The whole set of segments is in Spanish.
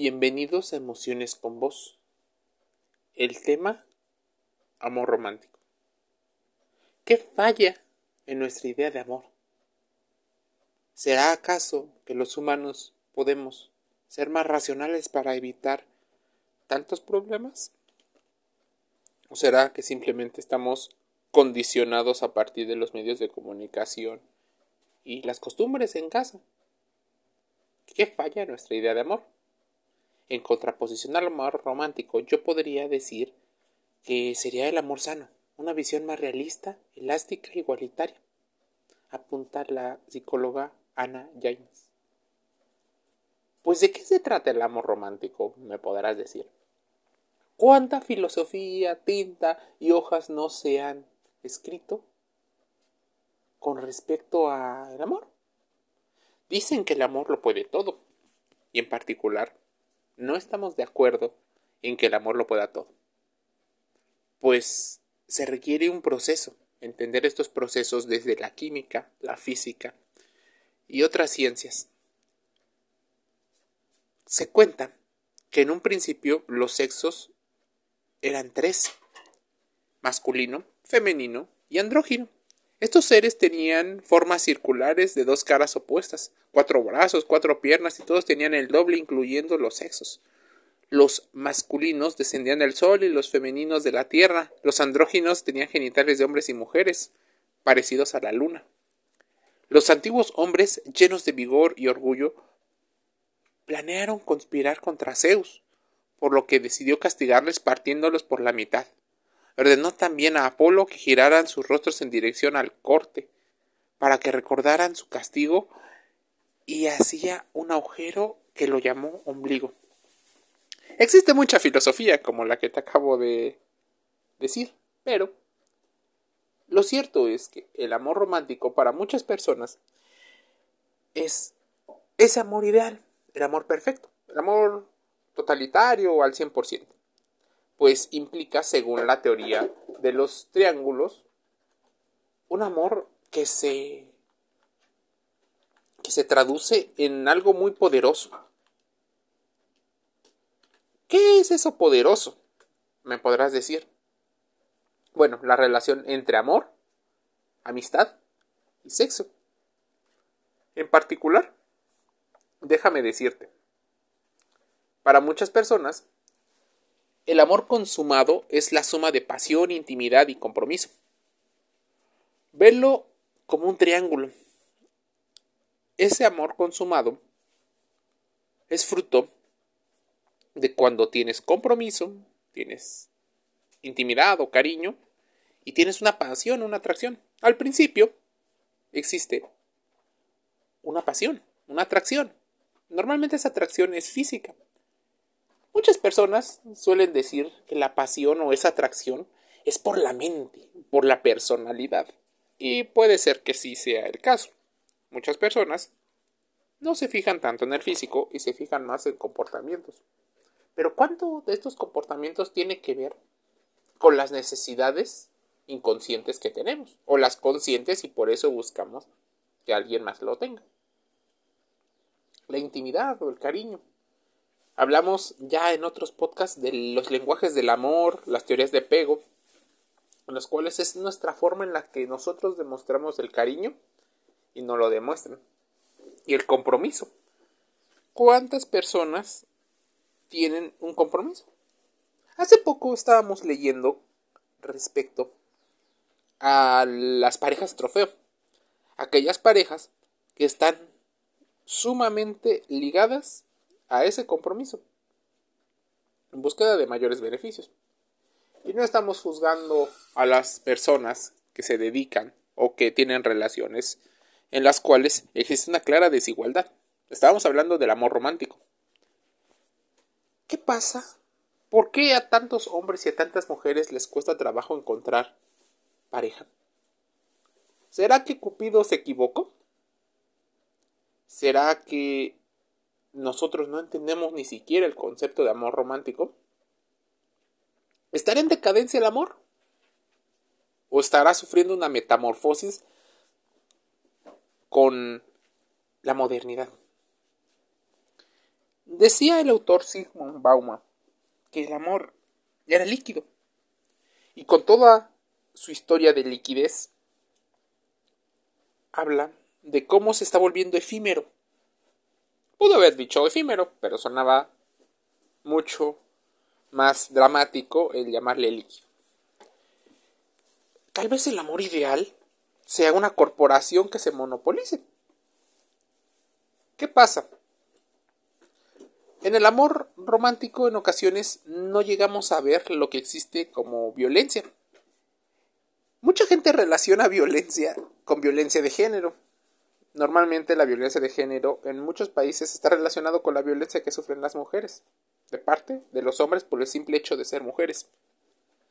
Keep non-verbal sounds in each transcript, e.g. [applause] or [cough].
Bienvenidos a Emociones con Vos. El tema Amor romántico. ¿Qué falla en nuestra idea de amor? ¿Será acaso que los humanos podemos ser más racionales para evitar tantos problemas? ¿O será que simplemente estamos condicionados a partir de los medios de comunicación y las costumbres en casa? ¿Qué falla en nuestra idea de amor? En contraposición al amor romántico, yo podría decir que sería el amor sano, una visión más realista, elástica e igualitaria, apunta la psicóloga Ana James. Pues de qué se trata el amor romántico, me podrás decir. ¿Cuánta filosofía, tinta y hojas no se han escrito con respecto al amor? Dicen que el amor lo puede todo, y en particular no estamos de acuerdo en que el amor lo pueda todo. Pues se requiere un proceso, entender estos procesos desde la química, la física y otras ciencias. Se cuenta que en un principio los sexos eran tres, masculino, femenino y andrógino. Estos seres tenían formas circulares de dos caras opuestas, cuatro brazos, cuatro piernas y todos tenían el doble incluyendo los sexos. Los masculinos descendían del sol y los femeninos de la tierra. Los andróginos tenían genitales de hombres y mujeres, parecidos a la luna. Los antiguos hombres, llenos de vigor y orgullo, planearon conspirar contra Zeus, por lo que decidió castigarles partiéndolos por la mitad. Ordenó también a Apolo que giraran sus rostros en dirección al corte, para que recordaran su castigo, y hacía un agujero que lo llamó ombligo. Existe mucha filosofía como la que te acabo de decir, pero lo cierto es que el amor romántico para muchas personas es ese amor ideal, el amor perfecto, el amor totalitario al 100% pues implica, según la teoría de los triángulos, un amor que se que se traduce en algo muy poderoso. ¿Qué es eso poderoso? Me podrás decir. Bueno, la relación entre amor, amistad y sexo. En particular, déjame decirte, para muchas personas, el amor consumado es la suma de pasión, intimidad y compromiso. Verlo como un triángulo. Ese amor consumado es fruto de cuando tienes compromiso, tienes intimidad o cariño y tienes una pasión, una atracción. Al principio existe una pasión, una atracción. Normalmente esa atracción es física, Muchas personas suelen decir que la pasión o esa atracción es por la mente, por la personalidad. Y puede ser que sí sea el caso. Muchas personas no se fijan tanto en el físico y se fijan más en comportamientos. Pero ¿cuánto de estos comportamientos tiene que ver con las necesidades inconscientes que tenemos? O las conscientes y por eso buscamos que alguien más lo tenga. La intimidad o el cariño. Hablamos ya en otros podcasts de los lenguajes del amor, las teorías de pego, en los cuales es nuestra forma en la que nosotros demostramos el cariño y no lo demuestran. Y el compromiso. ¿Cuántas personas tienen un compromiso? Hace poco estábamos leyendo respecto a las parejas trofeo. Aquellas parejas que están sumamente ligadas a ese compromiso en búsqueda de mayores beneficios. Y no estamos juzgando a las personas que se dedican o que tienen relaciones en las cuales existe una clara desigualdad. Estábamos hablando del amor romántico. ¿Qué pasa? ¿Por qué a tantos hombres y a tantas mujeres les cuesta trabajo encontrar pareja? ¿Será que Cupido se equivocó? ¿Será que nosotros no entendemos ni siquiera el concepto de amor romántico, ¿estará en decadencia el amor? ¿O estará sufriendo una metamorfosis con la modernidad? Decía el autor Sigmund Bauman que el amor era líquido. Y con toda su historia de liquidez, habla de cómo se está volviendo efímero. Pudo haber dicho efímero, pero sonaba mucho más dramático el llamarle líquido. Tal vez el amor ideal sea una corporación que se monopolice. ¿Qué pasa? En el amor romántico en ocasiones no llegamos a ver lo que existe como violencia. Mucha gente relaciona violencia con violencia de género. Normalmente la violencia de género en muchos países está relacionado con la violencia que sufren las mujeres, de parte de los hombres por el simple hecho de ser mujeres.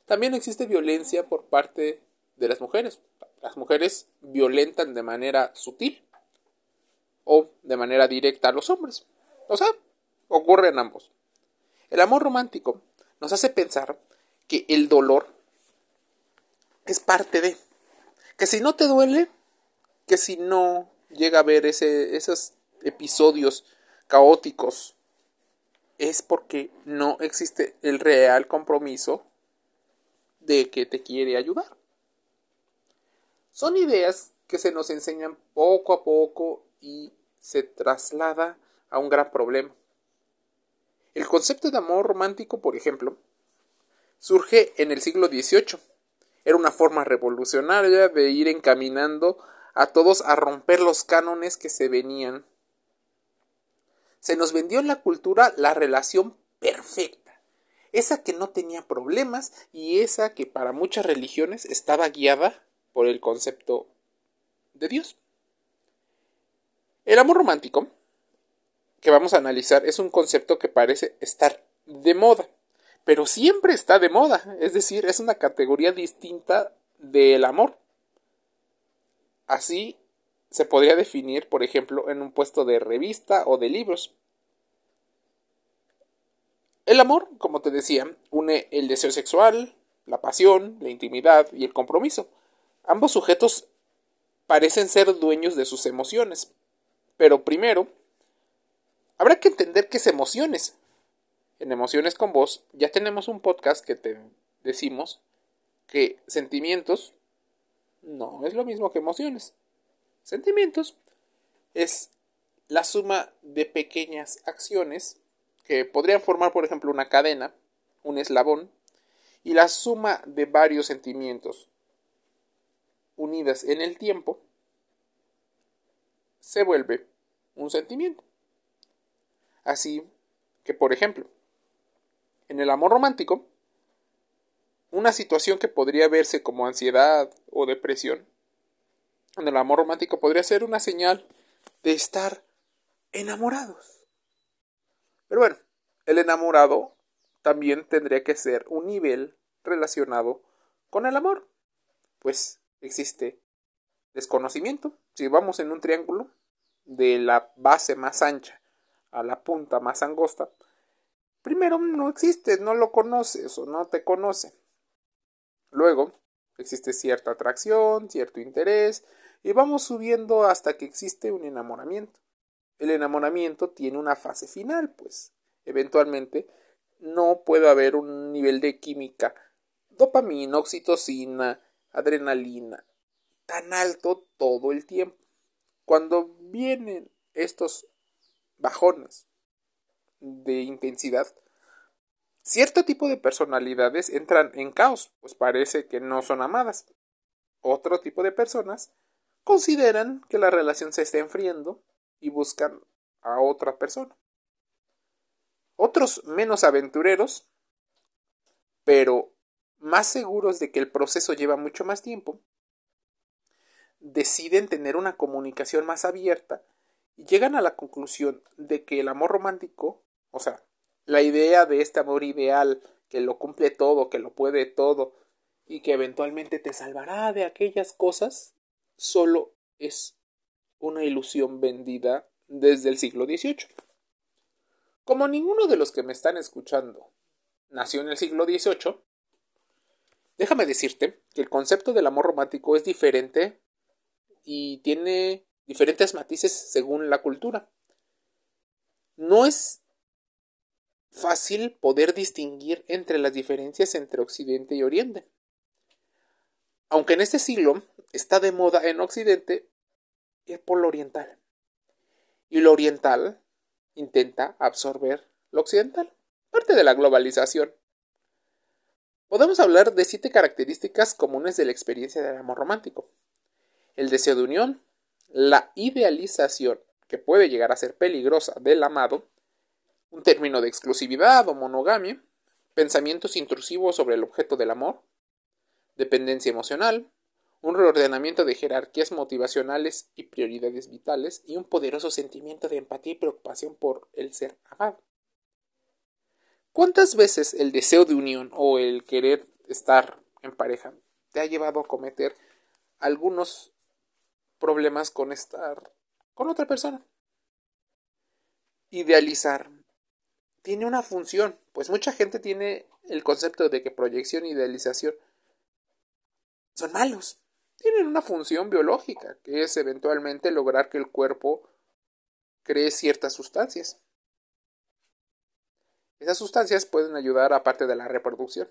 También existe violencia por parte de las mujeres. Las mujeres violentan de manera sutil o de manera directa a los hombres. O sea, ocurre en ambos. El amor romántico nos hace pensar que el dolor es parte de. Que si no te duele, que si no llega a ver ese, esos episodios caóticos, es porque no existe el real compromiso de que te quiere ayudar. Son ideas que se nos enseñan poco a poco y se traslada a un gran problema. El concepto de amor romántico, por ejemplo, surge en el siglo XVIII. Era una forma revolucionaria de ir encaminando a todos a romper los cánones que se venían. Se nos vendió en la cultura la relación perfecta, esa que no tenía problemas y esa que para muchas religiones estaba guiada por el concepto de Dios. El amor romántico que vamos a analizar es un concepto que parece estar de moda, pero siempre está de moda, es decir, es una categoría distinta del amor. Así se podría definir, por ejemplo, en un puesto de revista o de libros. El amor, como te decía, une el deseo sexual, la pasión, la intimidad y el compromiso. Ambos sujetos parecen ser dueños de sus emociones, pero primero Habrá que entender qué es emociones. En Emociones con Vos ya tenemos un podcast que te decimos que sentimientos no es lo mismo que emociones. Sentimientos es la suma de pequeñas acciones que podrían formar, por ejemplo, una cadena, un eslabón, y la suma de varios sentimientos unidas en el tiempo se vuelve un sentimiento. Así que, por ejemplo, en el amor romántico, una situación que podría verse como ansiedad o depresión, en el amor romántico podría ser una señal de estar enamorados. Pero bueno, el enamorado también tendría que ser un nivel relacionado con el amor, pues existe desconocimiento. Si vamos en un triángulo de la base más ancha a la punta más angosta, primero no existe, no lo conoces o no te conoce. Luego existe cierta atracción, cierto interés, y vamos subiendo hasta que existe un enamoramiento. El enamoramiento tiene una fase final, pues eventualmente no puede haber un nivel de química, dopamina, oxitocina, adrenalina, tan alto todo el tiempo. Cuando vienen estos bajones de intensidad, cierto tipo de personalidades entran en caos, pues parece que no son amadas. Otro tipo de personas consideran que la relación se está enfriando y buscan a otra persona. Otros menos aventureros, pero más seguros de que el proceso lleva mucho más tiempo, deciden tener una comunicación más abierta y llegan a la conclusión de que el amor romántico, o sea, la idea de este amor ideal que lo cumple todo, que lo puede todo y que eventualmente te salvará de aquellas cosas, solo es una ilusión vendida desde el siglo XVIII. Como ninguno de los que me están escuchando nació en el siglo XVIII, déjame decirte que el concepto del amor romántico es diferente y tiene diferentes matices según la cultura. No es fácil poder distinguir entre las diferencias entre Occidente y Oriente. Aunque en este siglo está de moda en Occidente el polo oriental. Y lo oriental intenta absorber lo occidental, parte de la globalización. Podemos hablar de siete características comunes de la experiencia del amor romántico. El deseo de unión, la idealización, que puede llegar a ser peligrosa, del amado, un término de exclusividad o monogamia, pensamientos intrusivos sobre el objeto del amor, dependencia emocional, un reordenamiento de jerarquías motivacionales y prioridades vitales y un poderoso sentimiento de empatía y preocupación por el ser amado. ¿Cuántas veces el deseo de unión o el querer estar en pareja te ha llevado a cometer algunos problemas con estar con otra persona? Idealizar tiene una función, pues mucha gente tiene el concepto de que proyección e idealización son malos. Tienen una función biológica, que es eventualmente lograr que el cuerpo cree ciertas sustancias. Esas sustancias pueden ayudar a parte de la reproducción.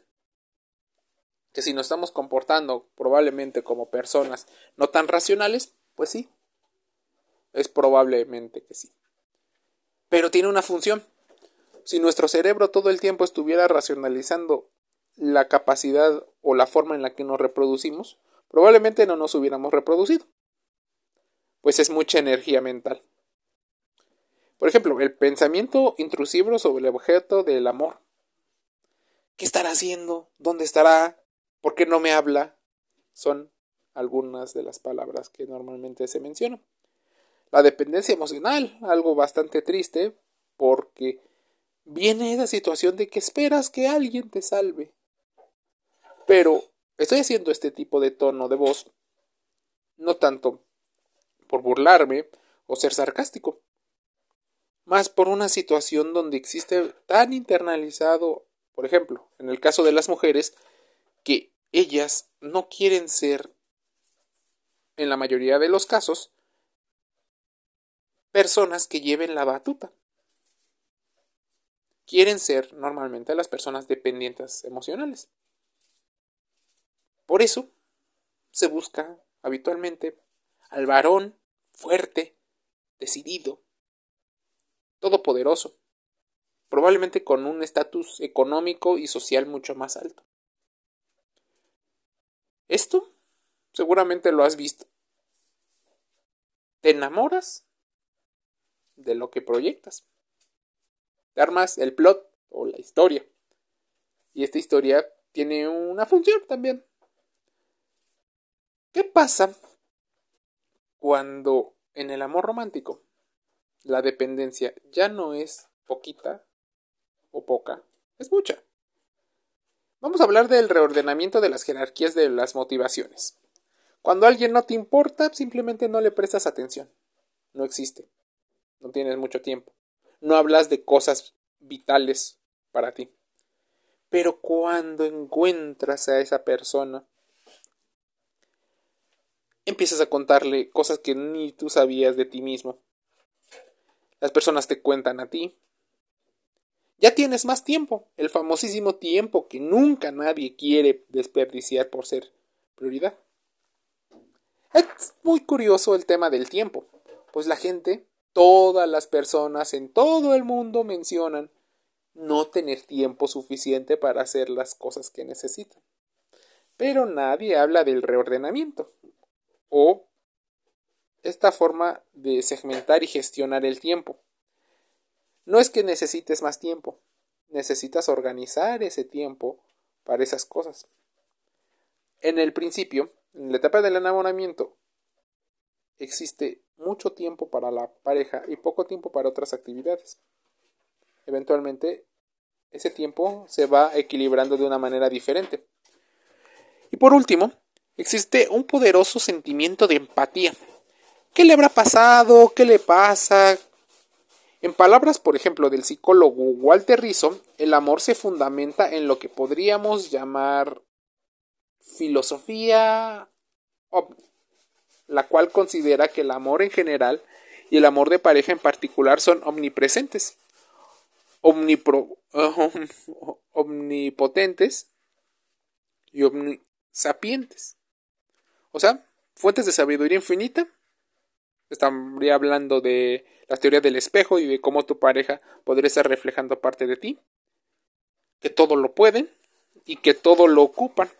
Que si nos estamos comportando probablemente como personas no tan racionales, pues sí. Es probablemente que sí. Pero tiene una función. Si nuestro cerebro todo el tiempo estuviera racionalizando la capacidad o la forma en la que nos reproducimos, probablemente no nos hubiéramos reproducido. Pues es mucha energía mental. Por ejemplo, el pensamiento intrusivo sobre el objeto del amor. ¿Qué estará haciendo? ¿Dónde estará? ¿Por qué no me habla? Son algunas de las palabras que normalmente se mencionan. La dependencia emocional, algo bastante triste, porque viene esa situación de que esperas que alguien te salve. Pero estoy haciendo este tipo de tono de voz no tanto por burlarme o ser sarcástico, más por una situación donde existe tan internalizado, por ejemplo, en el caso de las mujeres, que ellas no quieren ser, en la mayoría de los casos, personas que lleven la batuta. Quieren ser normalmente las personas dependientes emocionales. Por eso se busca habitualmente al varón fuerte, decidido, todopoderoso, probablemente con un estatus económico y social mucho más alto. Esto seguramente lo has visto. Te enamoras de lo que proyectas. Armas el plot o la historia. Y esta historia tiene una función también. ¿Qué pasa cuando en el amor romántico la dependencia ya no es poquita o poca, es mucha. Vamos a hablar del reordenamiento de las jerarquías de las motivaciones. Cuando alguien no te importa, simplemente no le prestas atención. No existe. No tienes mucho tiempo. No hablas de cosas vitales para ti. Pero cuando encuentras a esa persona, empiezas a contarle cosas que ni tú sabías de ti mismo. Las personas te cuentan a ti. Ya tienes más tiempo, el famosísimo tiempo que nunca nadie quiere desperdiciar por ser prioridad. Es muy curioso el tema del tiempo, pues la gente, todas las personas en todo el mundo mencionan no tener tiempo suficiente para hacer las cosas que necesitan. Pero nadie habla del reordenamiento o esta forma de segmentar y gestionar el tiempo. No es que necesites más tiempo, necesitas organizar ese tiempo para esas cosas. En el principio, en la etapa del enamoramiento, existe mucho tiempo para la pareja y poco tiempo para otras actividades. Eventualmente, ese tiempo se va equilibrando de una manera diferente. Y por último, existe un poderoso sentimiento de empatía ¿Qué le habrá pasado? ¿Qué le pasa? En palabras, por ejemplo, del psicólogo Walter Rizzo, el amor se fundamenta en lo que podríamos llamar filosofía la cual considera que el amor en general y el amor de pareja en particular son omnipresentes. [laughs] omnipotentes y omnisapientes. O sea, fuentes de sabiduría infinita. Estaría hablando de la teoría del espejo y de cómo tu pareja podría estar reflejando parte de ti. Que todo lo pueden y que todo lo ocupan.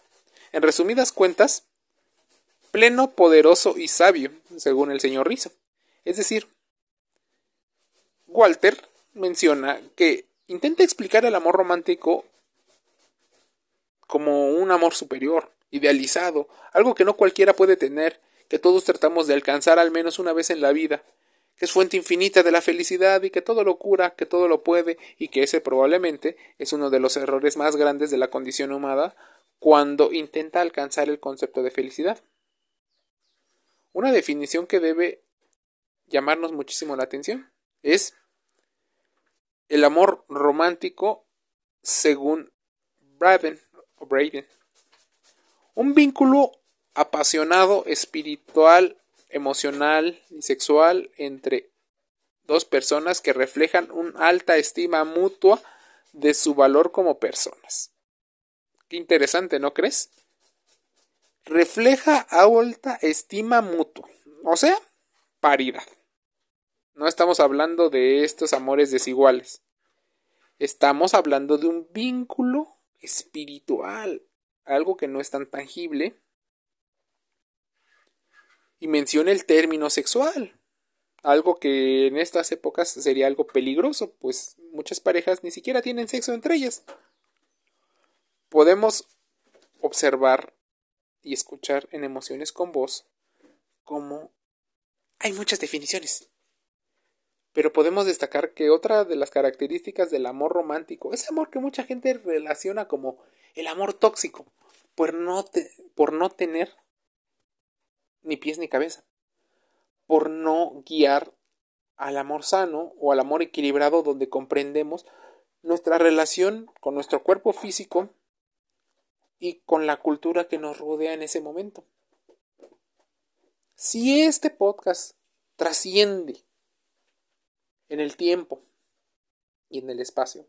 En resumidas cuentas, pleno, poderoso y sabio, según el señor Rizzo. Es decir, Walter menciona que intenta explicar el amor romántico como un amor superior, idealizado, algo que no cualquiera puede tener, que todos tratamos de alcanzar al menos una vez en la vida, que es fuente infinita de la felicidad y que todo lo cura, que todo lo puede y que ese probablemente es uno de los errores más grandes de la condición humana cuando intenta alcanzar el concepto de felicidad. Una definición que debe llamarnos muchísimo la atención es el amor romántico según Braden o Braden. Un vínculo apasionado, espiritual, emocional y sexual entre dos personas que reflejan una alta estima mutua de su valor como personas. Qué interesante, ¿no crees? Refleja alta estima mutua, o sea, paridad. No estamos hablando de estos amores desiguales. Estamos hablando de un vínculo espiritual, algo que no es tan tangible. Y menciona el término sexual, algo que en estas épocas sería algo peligroso, pues muchas parejas ni siquiera tienen sexo entre ellas. Podemos observar y escuchar en emociones con voz como hay muchas definiciones. Pero podemos destacar que otra de las características del amor romántico, ese amor que mucha gente relaciona como el amor tóxico, por no, por no tener ni pies ni cabeza, por no guiar al amor sano o al amor equilibrado donde comprendemos nuestra relación con nuestro cuerpo físico y con la cultura que nos rodea en ese momento. Si este podcast trasciende en el tiempo y en el espacio.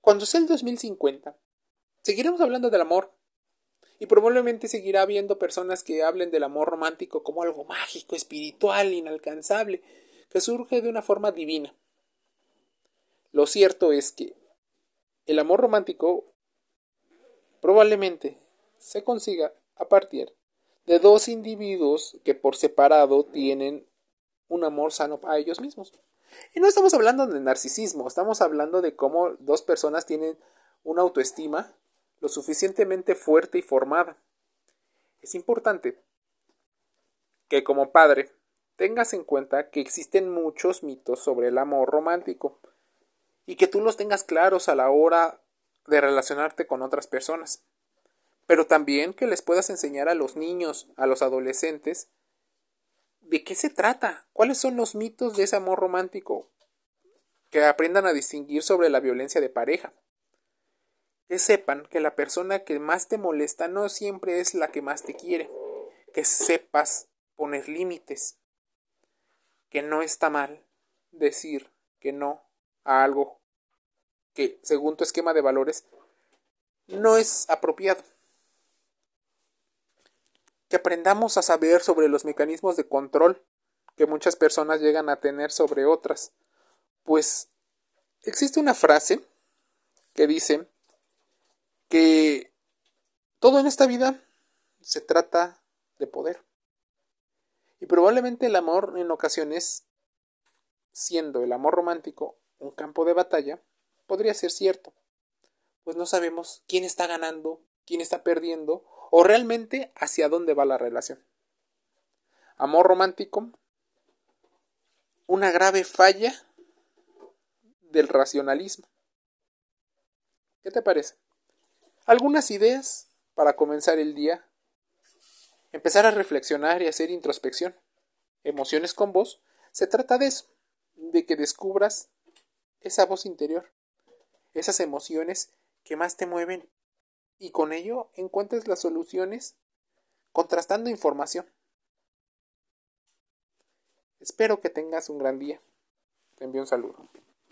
Cuando sea el 2050, seguiremos hablando del amor y probablemente seguirá habiendo personas que hablen del amor romántico como algo mágico, espiritual, inalcanzable, que surge de una forma divina. Lo cierto es que el amor romántico probablemente se consiga a partir de dos individuos que por separado tienen un amor sano a ellos mismos. Y no estamos hablando de narcisismo, estamos hablando de cómo dos personas tienen una autoestima lo suficientemente fuerte y formada. Es importante que como padre tengas en cuenta que existen muchos mitos sobre el amor romántico y que tú los tengas claros a la hora de relacionarte con otras personas. Pero también que les puedas enseñar a los niños, a los adolescentes, ¿De qué se trata? ¿Cuáles son los mitos de ese amor romántico? Que aprendan a distinguir sobre la violencia de pareja. Que sepan que la persona que más te molesta no siempre es la que más te quiere. Que sepas poner límites. Que no está mal decir que no a algo que, según tu esquema de valores, no es apropiado que aprendamos a saber sobre los mecanismos de control que muchas personas llegan a tener sobre otras. Pues existe una frase que dice que todo en esta vida se trata de poder. Y probablemente el amor en ocasiones, siendo el amor romántico un campo de batalla, podría ser cierto. Pues no sabemos quién está ganando, quién está perdiendo o realmente hacia dónde va la relación. Amor romántico, una grave falla del racionalismo. ¿Qué te parece? Algunas ideas para comenzar el día. Empezar a reflexionar y hacer introspección. Emociones con voz. Se trata de eso, de que descubras esa voz interior, esas emociones que más te mueven y con ello encuentres las soluciones contrastando información. Espero que tengas un gran día. Te envío un saludo.